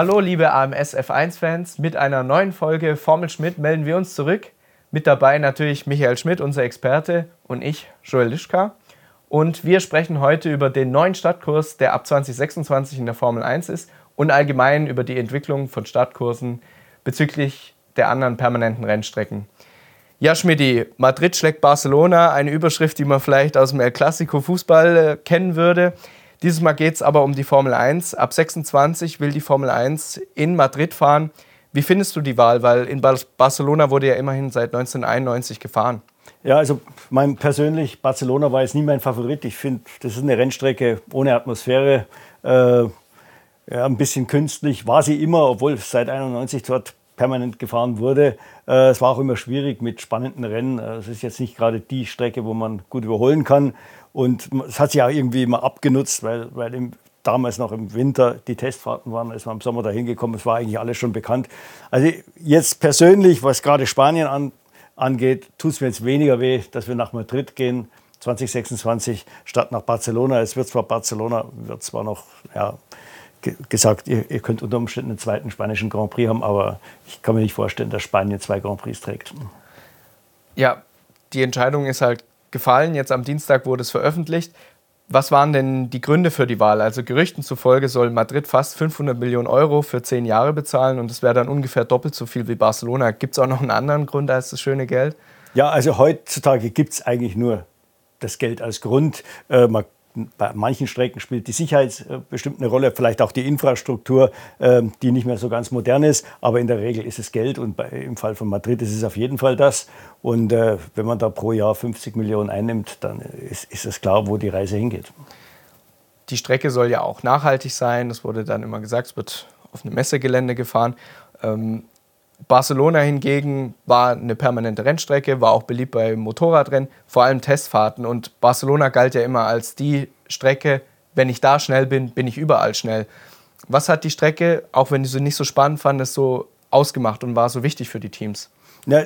Hallo liebe AMS F1-Fans, mit einer neuen Folge Formel Schmidt melden wir uns zurück. Mit dabei natürlich Michael Schmidt, unser Experte, und ich, Joel Lischka. Und wir sprechen heute über den neuen Startkurs, der ab 2026 in der Formel 1 ist und allgemein über die Entwicklung von Startkursen bezüglich der anderen permanenten Rennstrecken. Ja, Schmidti, Madrid schlägt Barcelona, eine Überschrift, die man vielleicht aus dem El Clasico Fußball äh, kennen würde. Dieses Mal geht es aber um die Formel 1. Ab 26 will die Formel 1 in Madrid fahren. Wie findest du die Wahl? Weil in Barcelona wurde ja immerhin seit 1991 gefahren. Ja, also mein persönlich, Barcelona war jetzt nie mein Favorit. Ich finde, das ist eine Rennstrecke ohne Atmosphäre. Äh, ja, ein bisschen künstlich war sie immer, obwohl seit 91 dort permanent gefahren wurde. Äh, es war auch immer schwierig mit spannenden Rennen. Äh, es ist jetzt nicht gerade die Strecke, wo man gut überholen kann. Und es hat sich auch irgendwie immer abgenutzt, weil, weil im, damals noch im Winter die Testfahrten waren, ist man im Sommer dahin gekommen. Es war eigentlich alles schon bekannt. Also jetzt persönlich, was gerade Spanien an, angeht, tut es mir jetzt weniger weh, dass wir nach Madrid gehen. 2026 statt nach Barcelona. Es wird zwar Barcelona, wird zwar noch ja, gesagt, ihr, ihr, könnt unter Umständen einen zweiten spanischen Grand Prix haben, aber ich kann mir nicht vorstellen, dass Spanien zwei Grand Prix trägt. Ja, die Entscheidung ist halt gefallen. Jetzt am Dienstag wurde es veröffentlicht. Was waren denn die Gründe für die Wahl? Also Gerüchten zufolge soll Madrid fast 500 Millionen Euro für zehn Jahre bezahlen und das wäre dann ungefähr doppelt so viel wie Barcelona. Gibt es auch noch einen anderen Grund als das schöne Geld? Ja, also heutzutage gibt es eigentlich nur das Geld als Grund. Äh, man bei manchen Strecken spielt die Sicherheit äh, bestimmt eine Rolle, vielleicht auch die Infrastruktur, ähm, die nicht mehr so ganz modern ist. Aber in der Regel ist es Geld und im Fall von Madrid ist es auf jeden Fall das. Und äh, wenn man da pro Jahr 50 Millionen einnimmt, dann ist, ist es klar, wo die Reise hingeht. Die Strecke soll ja auch nachhaltig sein. Das wurde dann immer gesagt, es wird auf einem Messegelände gefahren. Ähm, Barcelona hingegen war eine permanente Rennstrecke, war auch beliebt bei Motorradrennen, vor allem Testfahrten. Und Barcelona galt ja immer als die Strecke, wenn ich da schnell bin, bin ich überall schnell. Was hat die Strecke, auch wenn du sie nicht so spannend fandest, so ausgemacht und war so wichtig für die Teams? Ja,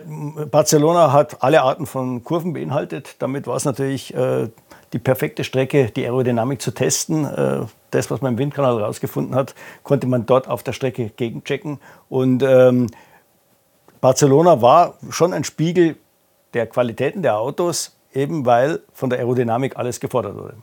Barcelona hat alle Arten von Kurven beinhaltet. Damit war es natürlich äh, die perfekte Strecke, die Aerodynamik zu testen. Äh, das, was man im Windkanal herausgefunden hat, konnte man dort auf der Strecke gegenchecken. Und ähm, Barcelona war schon ein Spiegel der Qualitäten der Autos, eben weil von der Aerodynamik alles gefordert wurde.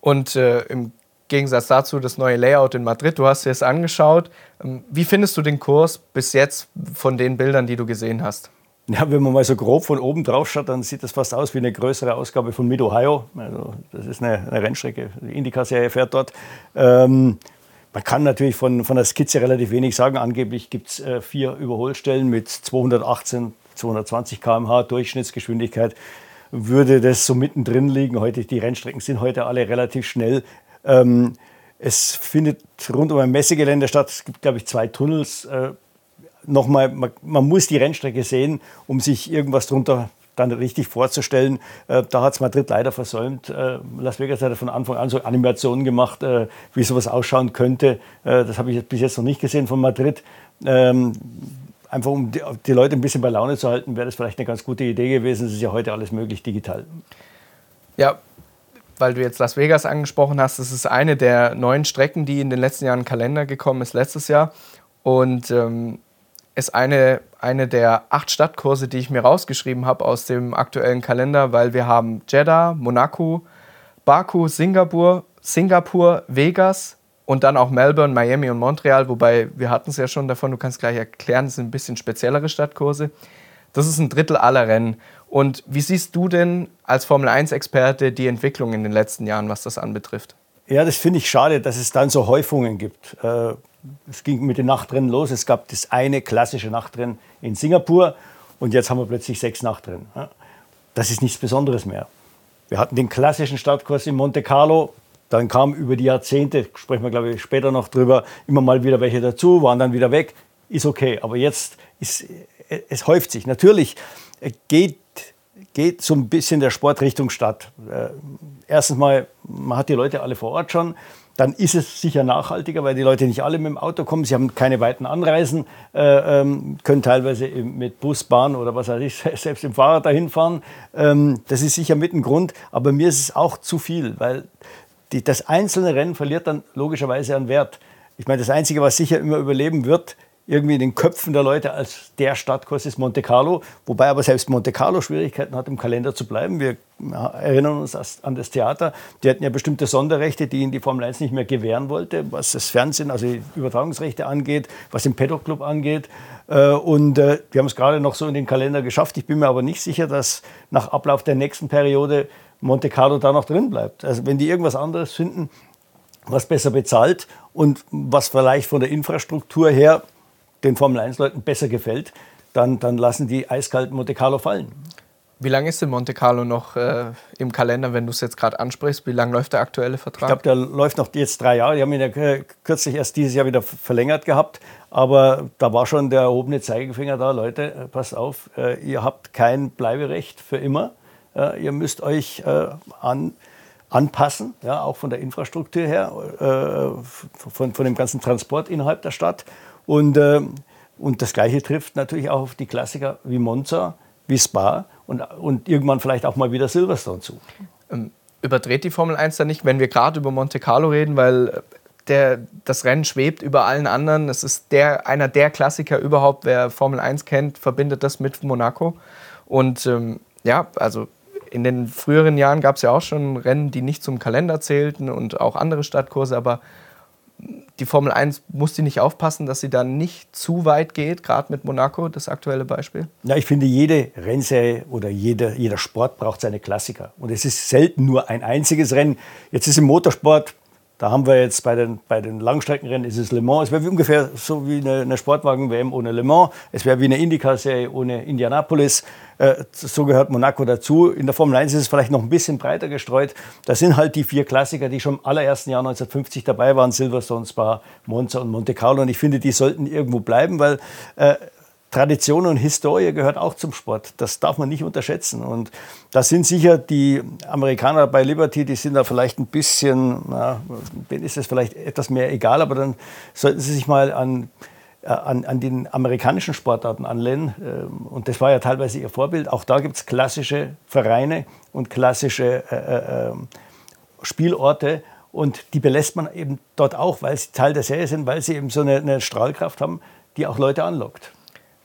Und äh, im Gegensatz dazu das neue Layout in Madrid, du hast dir es angeschaut. Ähm, wie findest du den Kurs bis jetzt von den Bildern, die du gesehen hast? Ja, wenn man mal so grob von oben drauf schaut, dann sieht das fast aus wie eine größere Ausgabe von Mid-Ohio. Also das ist eine, eine Rennstrecke, die Indycar-Serie fährt dort. Ähm, man kann natürlich von, von der Skizze relativ wenig sagen. Angeblich gibt es äh, vier Überholstellen mit 218, 220 km/h Durchschnittsgeschwindigkeit. Würde das so mittendrin liegen? Heute, die Rennstrecken sind heute alle relativ schnell. Ähm, es findet rund um ein Messegelände statt. Es gibt, glaube ich, zwei Tunnels. Äh, nochmal, man, man, muss die Rennstrecke sehen, um sich irgendwas darunter dann richtig vorzustellen. Äh, da hat es Madrid leider versäumt. Äh, Las Vegas hat von Anfang an so Animationen gemacht, äh, wie sowas ausschauen könnte. Das habe ich bis jetzt noch nicht gesehen von Madrid. Ähm, einfach um die, Leute ein bisschen bei Laune zu halten, wäre das vielleicht eine ganz gute Idee gewesen. Es ist ja heute alles möglich digital. Ja, weil du jetzt Las Vegas angesprochen hast, das ist eine der neuen Strecken, die in den letzten Jahren im Kalender gekommen ist, letztes Jahr. Und ähm, ist eine, eine der acht Stadtkurse, die ich mir rausgeschrieben habe aus dem aktuellen Kalender, weil wir haben Jeddah, Monaco, Baku, Singapur, Singapur, Vegas und dann auch Melbourne, Miami und Montreal, wobei wir hatten es ja schon davon, du kannst gleich erklären, das sind ein bisschen speziellere Stadtkurse. Das ist ein Drittel aller Rennen. Und wie siehst du denn als Formel-1-Experte die Entwicklung in den letzten Jahren, was das anbetrifft? Ja, das finde ich schade, dass es dann so Häufungen gibt. Äh, es ging mit den Nachtrennen los. Es gab das eine klassische Nachtrennen in Singapur und jetzt haben wir plötzlich sechs Nachtrennen. Das ist nichts Besonderes mehr. Wir hatten den klassischen Startkurs in Monte Carlo. Dann kam über die Jahrzehnte, sprechen wir glaube ich später noch drüber, immer mal wieder welche dazu, waren dann wieder weg. Ist okay. Aber jetzt ist es häuft sich. Natürlich geht, geht so ein bisschen der Sport Richtung Stadt. Äh, erstens mal, man hat die Leute alle vor Ort schon dann ist es sicher nachhaltiger, weil die Leute nicht alle mit dem Auto kommen. Sie haben keine weiten Anreisen, äh, ähm, können teilweise mit Bus, Bahn oder was weiß ich, selbst im Fahrrad dahin fahren. Ähm, das ist sicher mit ein Grund, aber mir ist es auch zu viel, weil die, das einzelne Rennen verliert dann logischerweise an Wert. ich meine, das Einzige, was sicher immer überleben wird, irgendwie in den Köpfen der Leute als der Stadtkurs ist Monte Carlo, wobei aber selbst Monte Carlo Schwierigkeiten hat, im Kalender zu bleiben. Wir erinnern uns an das Theater. Die hatten ja bestimmte Sonderrechte, die ihnen die Formel 1 nicht mehr gewähren wollte, was das Fernsehen, also die Übertragungsrechte angeht, was den Paddock Club angeht. Äh, und äh, wir haben es gerade noch so in den Kalender geschafft. Ich bin mir aber nicht sicher, dass nach Ablauf der nächsten Periode Monte Carlo da noch drin bleibt. Also wenn die irgendwas anderes finden, was besser bezahlt und was vielleicht von der Infrastruktur her den Formel-1-Leuten besser gefällt, dann, dann lassen die eiskalten Monte Carlo fallen. Wie lange ist denn Monte Carlo noch äh, im Kalender, wenn du es jetzt gerade ansprichst? Wie lange läuft der aktuelle Vertrag? Ich glaube, der läuft noch jetzt drei Jahre. Die haben ihn ja kürzlich erst dieses Jahr wieder verlängert gehabt. Aber da war schon der erhobene Zeigefinger da. Leute, äh, passt auf, äh, ihr habt kein Bleiberecht für immer. Äh, ihr müsst euch äh, an, anpassen, ja, auch von der Infrastruktur her, äh, von, von dem ganzen Transport innerhalb der Stadt. Und, äh, und das Gleiche trifft natürlich auch auf die Klassiker wie Monza, wie Spa und, und irgendwann vielleicht auch mal wieder Silverstone zu. Ähm, überdreht die Formel 1 da nicht, wenn wir gerade über Monte Carlo reden, weil der, das Rennen schwebt über allen anderen. Es ist der, einer der Klassiker überhaupt. Wer Formel 1 kennt, verbindet das mit Monaco. Und ähm, ja, also in den früheren Jahren gab es ja auch schon Rennen, die nicht zum Kalender zählten und auch andere Stadtkurse, aber die Formel 1 muss die nicht aufpassen, dass sie dann nicht zu weit geht, gerade mit Monaco, das aktuelle Beispiel? Ja, ich finde, jede Rennserie oder jeder, jeder Sport braucht seine Klassiker. Und es ist selten nur ein einziges Rennen. Jetzt ist im Motorsport da haben wir jetzt bei den, bei den Langstreckenrennen ist es Le Mans. Es wäre ungefähr so wie eine, eine Sportwagen-WM ohne Le Mans. Es wäre wie eine IndyCar-Serie ohne Indianapolis. Äh, so gehört Monaco dazu. In der Formel 1 ist es vielleicht noch ein bisschen breiter gestreut. Das sind halt die vier Klassiker, die schon im allerersten Jahr 1950 dabei waren. Silverstone, Spa, Monza und Monte Carlo. Und ich finde, die sollten irgendwo bleiben, weil äh, Tradition und Historie gehört auch zum Sport. Das darf man nicht unterschätzen. Und da sind sicher die Amerikaner bei Liberty, die sind da vielleicht ein bisschen, na, denen ist es vielleicht etwas mehr egal, aber dann sollten sie sich mal an, äh, an, an den amerikanischen Sportarten anlehnen. Ähm, und das war ja teilweise ihr Vorbild. Auch da gibt es klassische Vereine und klassische äh, äh, ähm, Spielorte. Und die belässt man eben dort auch, weil sie Teil der Serie sind, weil sie eben so eine, eine Strahlkraft haben, die auch Leute anlockt.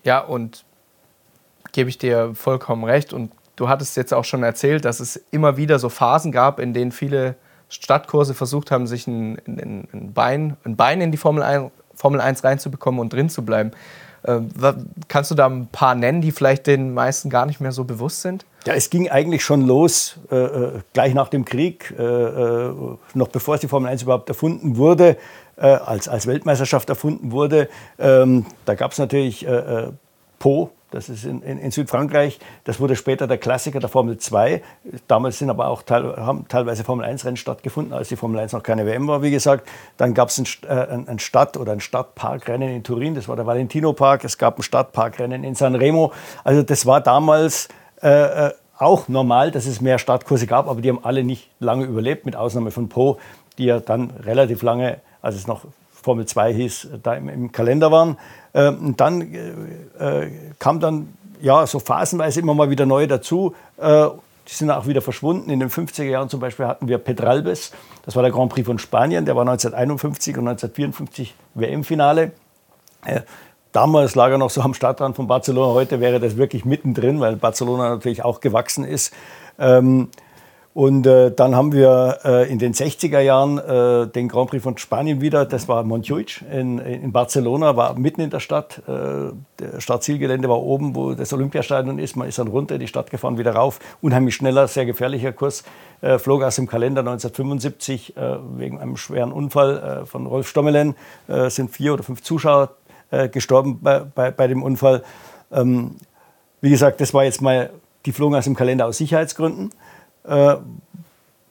Ja, und gebe ich dir vollkommen recht. Und du hattest jetzt auch schon erzählt, dass es immer wieder so Phasen gab, in denen viele Stadtkurse versucht haben, sich ein, ein, ein Bein, ein Bein in die Formel 1, Formel 1 reinzubekommen und drin zu bleiben. Äh, kannst du da ein paar nennen, die vielleicht den meisten gar nicht mehr so bewusst sind? Ja, es ging eigentlich schon los, äh, äh gleich nach dem Krieg, äh, äh, noch bevor die Formel 1 überhaupt erfunden wurde, äh, als, als Weltmeisterschaft erfunden wurde. Ähm, da gab es natürlich äh, Po, das ist in, in, in, Südfrankreich. Das wurde später der Klassiker der Formel 2. Damals sind aber auch teil, haben teilweise Formel 1-Rennen stattgefunden, als die Formel 1 noch keine WM war, wie gesagt. Dann gab es ein, ein, ein, Stadt- oder ein Stadtparkrennen in Turin, das war der Valentino Park. Es gab ein Stadtparkrennen in Sanremo. Also das war damals äh, auch normal, dass es mehr Startkurse gab, aber die haben alle nicht lange überlebt, mit Ausnahme von Po, die ja dann relativ lange, als es noch Formel 2 hieß, da im, im Kalender waren. Ähm, dann äh, äh, kam dann ja so phasenweise immer mal wieder neue dazu. Äh, die sind auch wieder verschwunden. In den 50er Jahren zum Beispiel hatten wir Pedralbes, das war der Grand Prix von Spanien, der war 1951 und 1954 WM-Finale. Äh, Damals lag er noch so am Stadtrand von Barcelona. Heute wäre das wirklich mittendrin, weil Barcelona natürlich auch gewachsen ist. Ähm, und äh, dann haben wir äh, in den 60er Jahren äh, den Grand Prix von Spanien wieder. Das war Montjuic in, in Barcelona, war mitten in der Stadt. Äh, der Startzielgelände war oben, wo das Olympiastadion ist. Man ist dann runter, die Stadt gefahren, wieder rauf. Unheimlich schneller, sehr gefährlicher Kurs. Äh, flog aus dem Kalender 1975 äh, wegen einem schweren Unfall von Rolf Stommelen. sind vier oder fünf Zuschauer äh, gestorben bei, bei, bei, dem Unfall. Ähm, wie gesagt, das war jetzt mal, die flogen aus dem Kalender aus Sicherheitsgründen. Äh,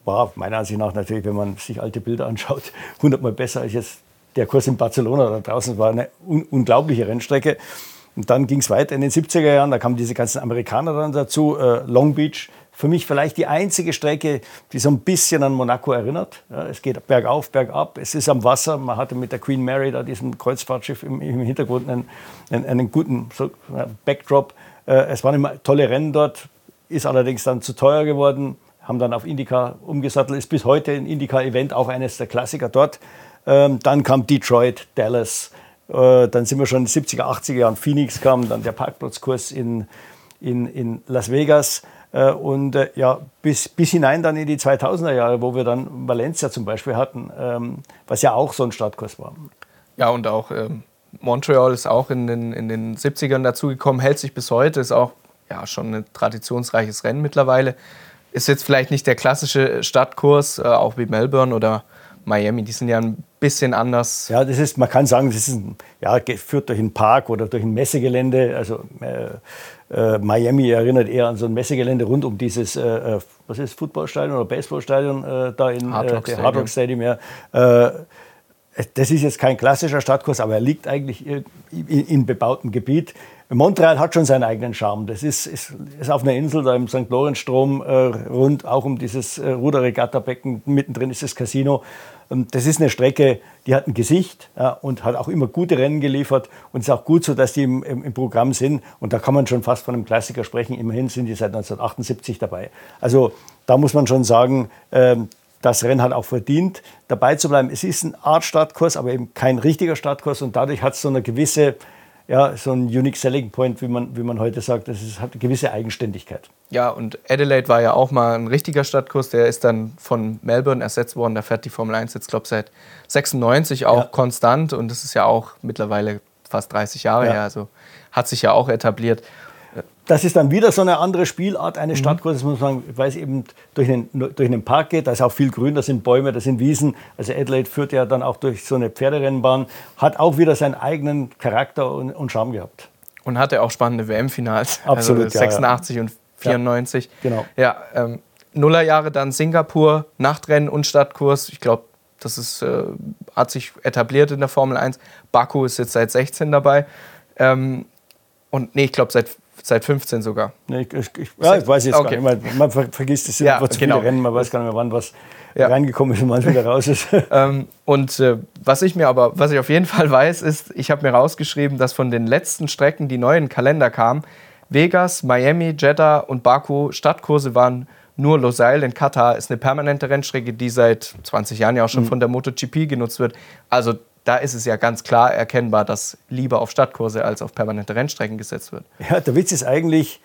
war meiner Ansicht nach natürlich, wenn man sich alte Bilder anschaut, hundertmal besser als jetzt der Kurs in Barcelona da draußen. war eine un unglaubliche Rennstrecke. Und dann ging es weiter in den 70er Jahren, da kamen diese ganzen Amerikaner dann dazu. Äh, Long Beach für mich vielleicht die einzige Strecke, die so ein bisschen an Monaco erinnert. Ja, es geht bergauf, bergab, es ist am Wasser. Man hatte mit der Queen Mary, da diesem Kreuzfahrtschiff im, im Hintergrund, einen, einen, einen guten so, Backdrop. Äh, es waren immer tolle Rennen dort, ist allerdings dann zu teuer geworden, haben dann auf Indica umgesattelt, ist bis heute ein Indica-Event auch eines der Klassiker dort. Ähm, dann kam Detroit, Dallas. Äh, dann sind wir schon in den 70er, 80er Jahren. Phoenix kam, dann der Parkplatzkurs in, in, in Las Vegas. Äh, und äh, ja, bis, bis hinein dann in die 2000er Jahre, wo wir dann Valencia zum Beispiel hatten, ähm, was ja auch so ein Startkurs war. Ja, und auch ähm, Montreal ist auch in den, in den 70ern dazugekommen, hält sich bis heute, ist auch ja, schon ein traditionsreiches Rennen mittlerweile. Ist jetzt vielleicht nicht der klassische Stadtkurs, äh, auch wie Melbourne oder Miami, die sind ja ein bisschen anders. Ja, das ist, man kann sagen, das ist ein, ja, führt durch einen Park oder durch ein Messegelände. Also äh, äh, Miami erinnert eher an so ein Messegelände rund um dieses, äh, äh was ist, Footballstadion oder Baseballstadion äh, da in Hard Rock Stadium. Hard Rock Stadium ja. Äh, das ist jetzt kein klassischer Stadtkurs, aber er liegt eigentlich in, in bebautem Gebiet. Montreal hat schon seinen eigenen Charme. Das ist, ist, ist auf einer Insel, da im St. Lorenzstrom äh, rund, auch um dieses äh, Ruderregatta-Becken. Mittendrin ist das Casino. Ähm, das ist eine Strecke, die hat ein Gesicht ja, und hat auch immer gute Rennen geliefert. Und es ist auch gut so, dass die im, im, im, Programm sind. Und da kann man schon fast von einem Klassiker sprechen. Immerhin sind die seit 1978 dabei. Also da muss man schon sagen, ähm, das Rennen hat auch verdient, dabei zu bleiben. Es ist ein Art Startkurs, aber eben kein richtiger Startkurs. Und dadurch hat es so eine gewisse ja, so ein Unique Selling Point, wie man, wie man heute sagt. Das ist, hat eine gewisse Eigenständigkeit. Ja, und Adelaide war ja auch mal ein richtiger Stadtkurs. Der ist dann von Melbourne ersetzt worden. Da fährt die Formel 1 jetzt, glaube ich, seit 96 auch ja. konstant. Und das ist ja auch mittlerweile fast 30 Jahre ja. her. Also hat sich ja auch etabliert das ist dann wieder so eine andere Spielart eines mhm. Stadtkurses, muss man sagen, weil es eben durch einen, durch einen Park geht, da ist auch viel Grün, da sind Bäume, da sind Wiesen. Also Adelaide führt ja dann auch durch so eine Pferderennbahn, hat auch wieder seinen eigenen Charakter und, und Charme gehabt. Und hatte auch spannende WM-Finals. Absolut. Also 86 ja, ja. und 94. Ja, genau. Ja, ähm, Nullerjahre dann Singapur, Nachtrennen und Stadtkurs. Ich glaube, das ist, äh, hat sich etabliert in der Formel 1. Baku ist jetzt seit 16 dabei. Ähm, und nee, ich glaube seit Seit 15 sogar. Nee, ich, ich, ja, ich weiß jetzt okay. gar nicht. Man, man vergisst es ja, zu genau. Rennen, man weiß gar nicht mehr, wann was ja. reingekommen ist und wann wieder raus ist. ähm, und äh, was ich mir aber, was ich auf jeden Fall weiß, ist, ich habe mir rausgeschrieben, dass von den letzten Strecken, die neu in den Kalender kamen, Vegas, Miami, Jeddah und Baku Stadtkurse waren nur Losail in Katar ist eine permanente Rennstrecke, die seit 20 Jahren ja auch schon mhm. von der MotoGP genutzt wird. Also da ist es ja ganz klar erkennbar, dass lieber auf Stadtkurse als auf permanente Rennstrecken gesetzt wird. Ja, der Witz ist eigentlich,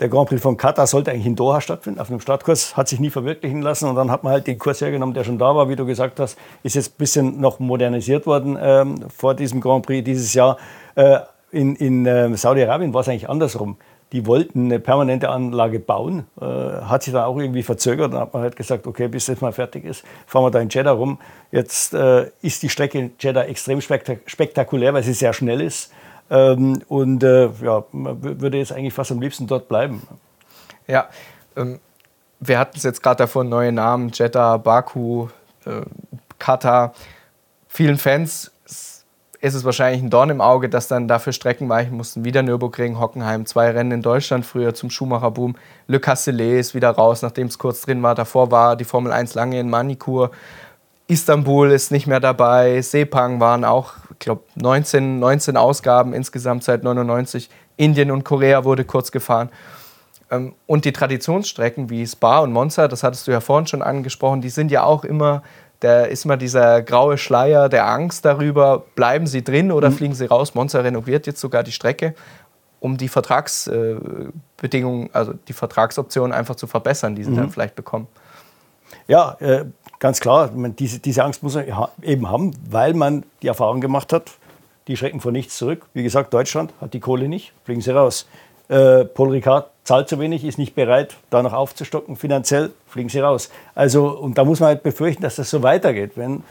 der Grand Prix von Katar sollte eigentlich in Doha stattfinden, auf einem Stadtkurs, hat sich nie verwirklichen lassen. Und dann hat man halt den Kurs hergenommen, der schon da war, wie du gesagt hast, ist jetzt ein bisschen noch modernisiert worden ähm, vor diesem Grand Prix dieses Jahr. Äh, in, in äh, Saudi-Arabien war es eigentlich andersrum die wollten eine permanente Anlage bauen, äh, hat sich dann auch irgendwie verzögert. Dann hat man halt gesagt, okay, bis das mal fertig ist, fahren wir da in Jeddah rum. Jetzt äh, ist die Strecke in Jeddah extrem spektak spektakulär, weil sie sehr schnell ist. Ähm, und äh, ja, man würde jetzt eigentlich fast am liebsten dort bleiben. Ja, ähm, wir hatten es jetzt gerade davon, neue Namen, Jeddah, Baku, äh, Katar. Vielen Fans ist es wahrscheinlich ein Dorn im Auge, dass dann dafür Strecken weichen mussten. Wieder Nürburgring, Hockenheim, zwei Rennen in Deutschland früher zum Schumacher-Boom. Le Castellet ist wieder raus, nachdem es kurz drin war. Davor war die Formel 1 lange in Manikur. Istanbul ist nicht mehr dabei. Sepang waren auch, ich glaube, 19, 19 Ausgaben insgesamt seit 99. Indien und Korea wurde kurz gefahren. Ähm, und die Traditionsstrecken wie Spa und Monza, das hattest du ja vorhin schon angesprochen, die sind ja auch immer da ist immer dieser graue Schleier der Angst darüber, bleiben sie drin oder mhm. fliegen sie raus. Monza renoviert jetzt sogar die Strecke, um die Vertragsbedingungen, also die Vertragsoptionen einfach zu verbessern, die sie mhm. dann vielleicht bekommen. Ja, äh, ganz klar, man, diese, diese Angst muss man eben haben, weil man die Erfahrung gemacht hat, die schrecken vor nichts zurück. Wie gesagt, Deutschland hat die Kohle nicht, fliegen sie raus. Äh, Paul Ricard zahlt zu wenig, ist nicht bereit, da noch aufzustocken finanziell, fliegen sie raus. Also, und da muss man halt befürchten, dass das so weitergeht. Wenn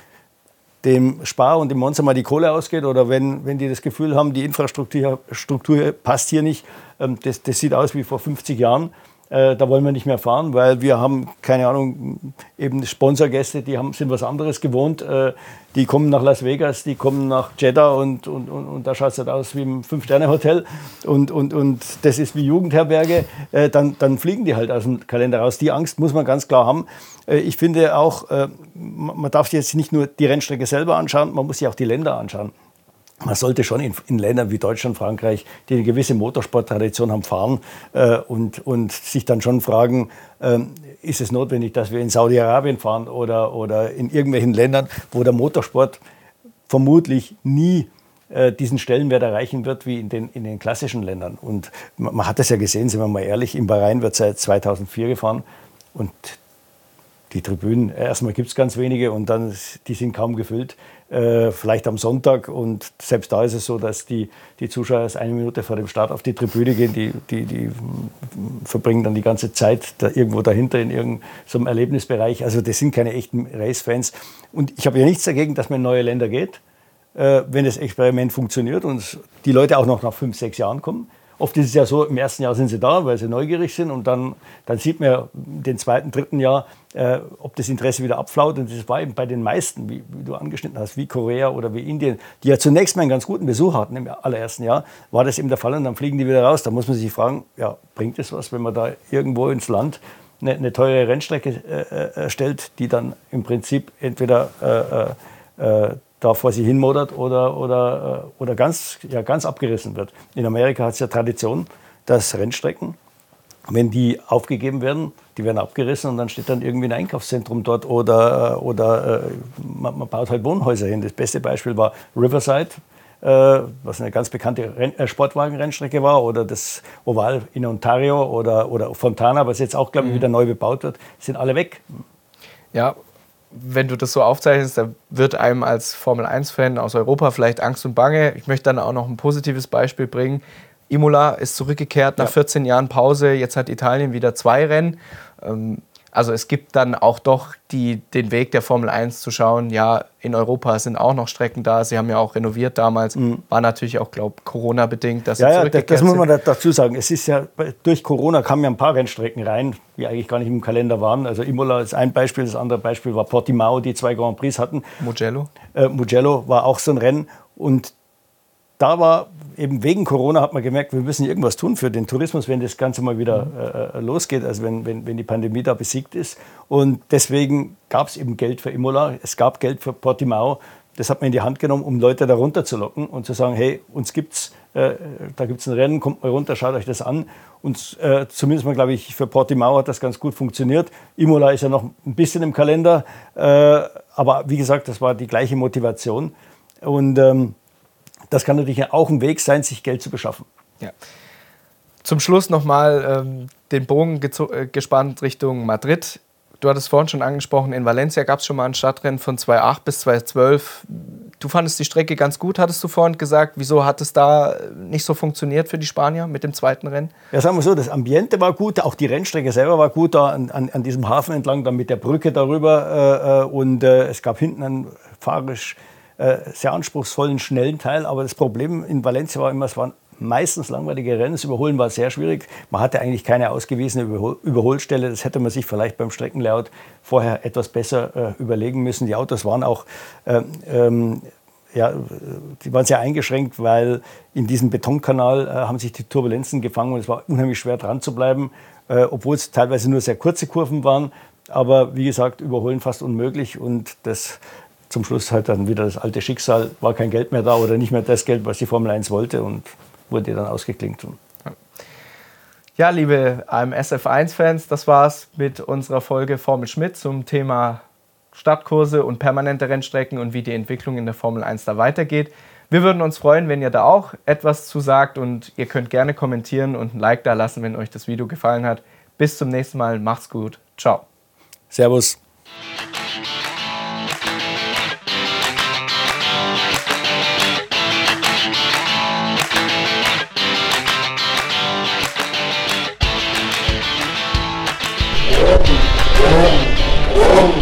dem Spar und dem Monster mal die Kohle ausgeht oder wenn, wenn die das Gefühl haben, die Infrastruktur Struktur passt hier nicht, ähm, das, das sieht aus wie vor 50 Jahren, äh, da wollen wir nicht mehr fahren, weil wir haben, keine Ahnung, eben Sponsorgäste, die haben, sind was anderes gewohnt. Äh, die kommen nach Las Vegas, die kommen nach Jeddah und, und, und, und da schaut es halt aus wie im Fünf-Sterne-Hotel und, und, und das ist wie Jugendherberge. Äh, dann, dann fliegen die halt aus dem Kalender raus. Die Angst muss man ganz klar haben. Ich finde auch, man darf jetzt nicht nur die Rennstrecke selber anschauen, man muss sich auch die Länder anschauen. Man sollte schon in, in, Ländern wie Deutschland, Frankreich, die eine gewisse Motorsporttradition haben, fahren äh, und, und sich dann schon fragen, ähm, ist es notwendig, dass wir in Saudi-Arabien fahren oder, oder in irgendwelchen Ländern, wo der Motorsport vermutlich nie äh, diesen Stellenwert erreichen wird wie in den, in den klassischen Ländern. Und man, man hat das ja gesehen, sind wir mal ehrlich, in Bahrain wird seit 2004 gefahren und die Tribünen, erstmal gibt es ganz wenige und dann, die sind kaum gefüllt. Äh, vielleicht am Sonntag und selbst da ist es so, dass die, die Zuschauer erst eine Minute vor dem Start auf die Tribüne gehen. Die, die, die verbringen dann die ganze Zeit da irgendwo dahinter in irgendeinem Erlebnisbereich. Also das sind keine echten Race-Fans. Und ich habe ja nichts dagegen, dass man in neue Länder geht, äh, wenn das Experiment funktioniert und die Leute auch noch nach fünf, sechs Jahren kommen. Oft ist es ja so, im ersten Jahr sind sie da, weil sie neugierig sind und dann, dann sieht man ja den zweiten, dritten Jahr, äh, ob das Interesse wieder abflaut. Und das war eben bei den meisten, wie, wie, du angeschnitten hast, wie Korea oder wie Indien, die ja zunächst mal einen ganz guten Besuch hatten im allerersten Jahr, war das eben der Fall und dann fliegen die wieder raus. Da muss man sich fragen, ja, bringt es was, wenn man da irgendwo ins Land eine, eine teure Rennstrecke äh, äh, stellt, die dann im Prinzip entweder äh, äh, äh da vor sich hin modert oder, oder, äh, oder ganz, ja, ganz abgerissen wird. In Amerika hat es ja Tradition, dass Rennstrecken, wenn die aufgegeben werden, die werden abgerissen und dann steht dann irgendwie ein Einkaufszentrum dort oder, äh, oder äh, man, man, baut halt Wohnhäuser hin. Das beste Beispiel war Riverside, was eine ganz bekannte Renn Sportwagenrennstrecke war, oder das Oval in Ontario oder, oder Fontana, was jetzt auch, glaube ich, mhm. wieder neu bebaut wird, sind alle weg. Ja, wenn du das so aufzeichnest, da wird einem als Formel-1-Fan aus Europa vielleicht Angst und Bange. Ich möchte dann auch noch ein positives Beispiel bringen. Imola ist zurückgekehrt nach ja. 14 Jahren Pause. Jetzt hat Italien wieder zwei Rennen. Ähm, also es gibt dann auch doch die, den Weg der Formel 1 zu schauen, ja, in Europa sind auch noch Strecken da. Sie haben ja auch renoviert damals. Mhm. War natürlich auch, glaube ich, Corona-bedingt, dass ja, sie ja, das muss man dazu sagen. Es ist ja, durch Corona kamen ja ein paar Rennstrecken rein, die eigentlich gar nicht im Kalender waren. Also Imola ist ein Beispiel, das andere Beispiel war Portimao, die zwei Grand Prix hatten. Mugello. Äh, Mugello war auch so ein Rennen. Und da war eben wegen Corona hat man gemerkt, wir müssen irgendwas tun für den Tourismus, wenn das Ganze mal wieder mhm. äh, äh, losgeht, also wenn, wenn, wenn die Pandemie da besiegt ist. Und deswegen gab es eben Geld für Imola, es gab Geld für Portimao. Das hat man in die Hand genommen, um Leute da runter zu locken und zu sagen, hey, uns gibt's, äh, da gibt es ein Rennen, kommt mal runter, schaut euch das an. Und äh, zumindest mal, glaube ich, für Portimao hat das ganz gut funktioniert. Imola ist ja noch ein bisschen im Kalender, äh, aber wie gesagt, das war die gleiche Motivation. Und ähm, das kann natürlich auch ein Weg sein, sich Geld zu beschaffen. Ja. Zum Schluss nochmal ähm, den Bogen äh, gespannt Richtung Madrid. Du hattest vorhin schon angesprochen, in Valencia gab es schon mal ein Stadtrennen von 2008 bis 2012. Du fandest die Strecke ganz gut, hattest du vorhin gesagt. Wieso hat es da nicht so funktioniert für die Spanier mit dem zweiten Rennen? Ja, sagen wir so, das Ambiente war gut, auch die Rennstrecke selber war gut, da an, an, an diesem Hafen entlang, dann mit der Brücke darüber. Äh, äh und äh, es gab hinten ein fahrerisch äh, sehr anspruchsvollen, schnellen Teil. Aber das Problem in Valencia war immer, es waren meistens langweilige Rennen. Das Überholen war sehr schwierig. Man hatte eigentlich keine ausgewiesene Überhol Überholstelle. Das hätte man sich vielleicht beim Streckenlayout vorher etwas besser äh, überlegen müssen. Die Autos waren auch ähm, ähm, ja, die waren sehr eingeschränkt, weil in diesem Betonkanal äh, haben sich die Turbulenzen gefangen und es war unheimlich schwer dran zu bleiben, äh, obwohl es teilweise nur sehr kurze Kurven waren. Aber wie gesagt, überholen fast unmöglich und das zum Schluss halt dann wieder das alte Schicksal, war kein Geld mehr da oder nicht mehr das Geld, was die Formel 1 wollte und wurde dann ausgeklinkt. Ja, liebe AMS F1-Fans, das war's mit unserer Folge Formel Schmidt zum Thema Stadtkurse und permanente Rennstrecken und wie die Entwicklung in der Formel 1 da weitergeht. Wir würden uns freuen, wenn ihr da auch etwas zu sagt und ihr könnt gerne kommentieren und ein Like da lassen, wenn euch das Video gefallen hat. Bis zum nächsten Mal, macht's gut, ciao. Servus. Oh.